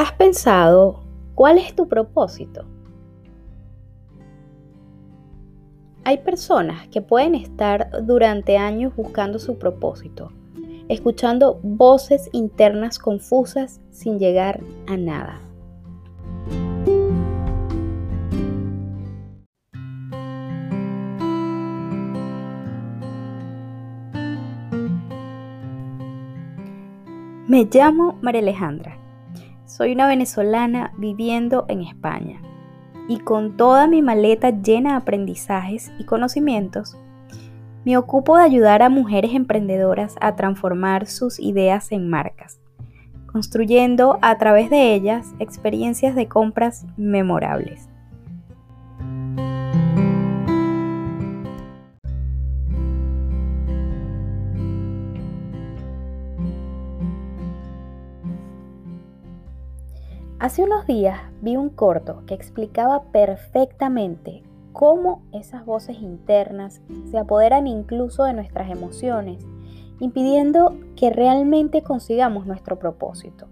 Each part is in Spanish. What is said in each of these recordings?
¿Has pensado cuál es tu propósito? Hay personas que pueden estar durante años buscando su propósito, escuchando voces internas confusas sin llegar a nada. Me llamo María Alejandra. Soy una venezolana viviendo en España y con toda mi maleta llena de aprendizajes y conocimientos, me ocupo de ayudar a mujeres emprendedoras a transformar sus ideas en marcas, construyendo a través de ellas experiencias de compras memorables. Hace unos días vi un corto que explicaba perfectamente cómo esas voces internas se apoderan incluso de nuestras emociones, impidiendo que realmente consigamos nuestro propósito.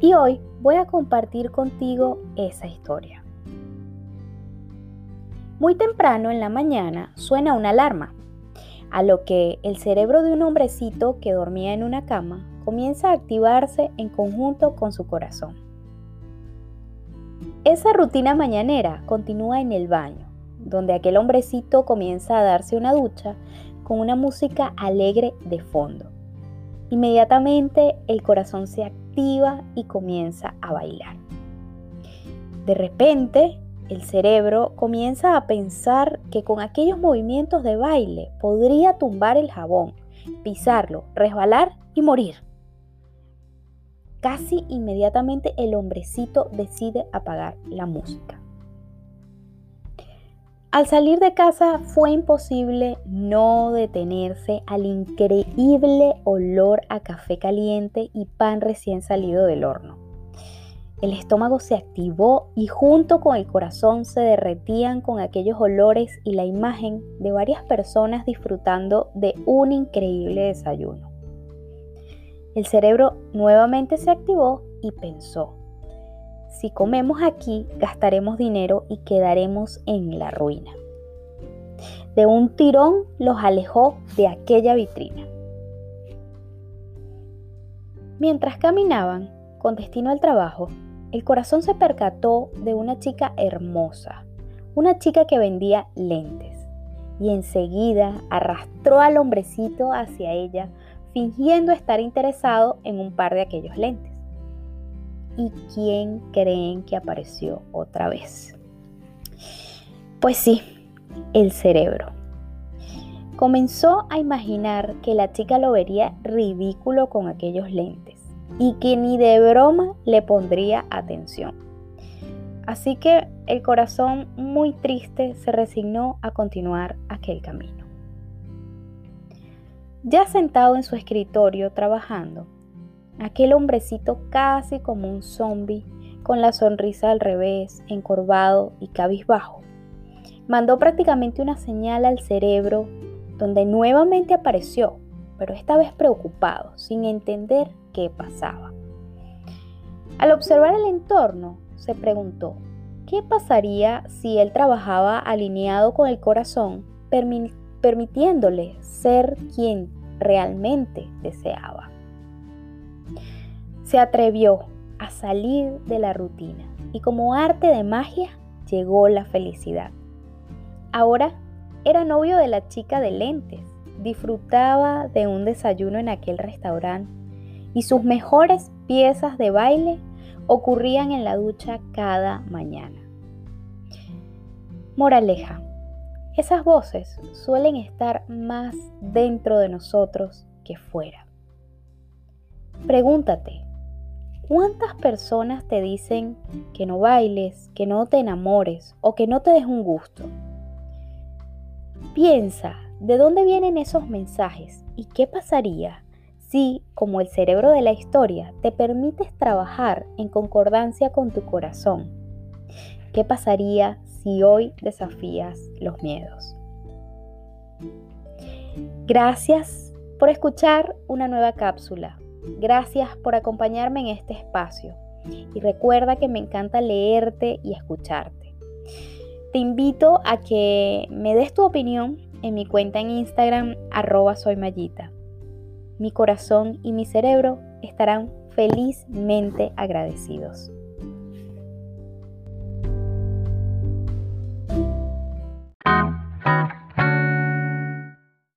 Y hoy voy a compartir contigo esa historia. Muy temprano en la mañana suena una alarma, a lo que el cerebro de un hombrecito que dormía en una cama comienza a activarse en conjunto con su corazón. Esa rutina mañanera continúa en el baño, donde aquel hombrecito comienza a darse una ducha con una música alegre de fondo. Inmediatamente el corazón se activa y comienza a bailar. De repente, el cerebro comienza a pensar que con aquellos movimientos de baile podría tumbar el jabón, pisarlo, resbalar y morir. Casi inmediatamente el hombrecito decide apagar la música. Al salir de casa fue imposible no detenerse al increíble olor a café caliente y pan recién salido del horno. El estómago se activó y junto con el corazón se derretían con aquellos olores y la imagen de varias personas disfrutando de un increíble desayuno. El cerebro nuevamente se activó y pensó, si comemos aquí gastaremos dinero y quedaremos en la ruina. De un tirón los alejó de aquella vitrina. Mientras caminaban con destino al trabajo, el corazón se percató de una chica hermosa, una chica que vendía lentes, y enseguida arrastró al hombrecito hacia ella fingiendo estar interesado en un par de aquellos lentes. ¿Y quién creen que apareció otra vez? Pues sí, el cerebro. Comenzó a imaginar que la chica lo vería ridículo con aquellos lentes y que ni de broma le pondría atención. Así que el corazón muy triste se resignó a continuar aquel camino. Ya sentado en su escritorio trabajando, aquel hombrecito casi como un zombie, con la sonrisa al revés, encorvado y cabizbajo, mandó prácticamente una señal al cerebro donde nuevamente apareció, pero esta vez preocupado, sin entender qué pasaba. Al observar el entorno, se preguntó, ¿qué pasaría si él trabajaba alineado con el corazón, permitiéndole ser quien realmente deseaba. Se atrevió a salir de la rutina y como arte de magia llegó la felicidad. Ahora era novio de la chica de lentes, disfrutaba de un desayuno en aquel restaurante y sus mejores piezas de baile ocurrían en la ducha cada mañana. Moraleja, esas voces suelen estar más dentro de nosotros que fuera. Pregúntate, ¿cuántas personas te dicen que no bailes, que no te enamores o que no te des un gusto? Piensa, ¿de dónde vienen esos mensajes y qué pasaría si, como el cerebro de la historia, te permites trabajar en concordancia con tu corazón? ¿Qué pasaría si hoy desafías los miedos. Gracias por escuchar una nueva cápsula. Gracias por acompañarme en este espacio. Y recuerda que me encanta leerte y escucharte. Te invito a que me des tu opinión en mi cuenta en Instagram arroba soy Mi corazón y mi cerebro estarán felizmente agradecidos.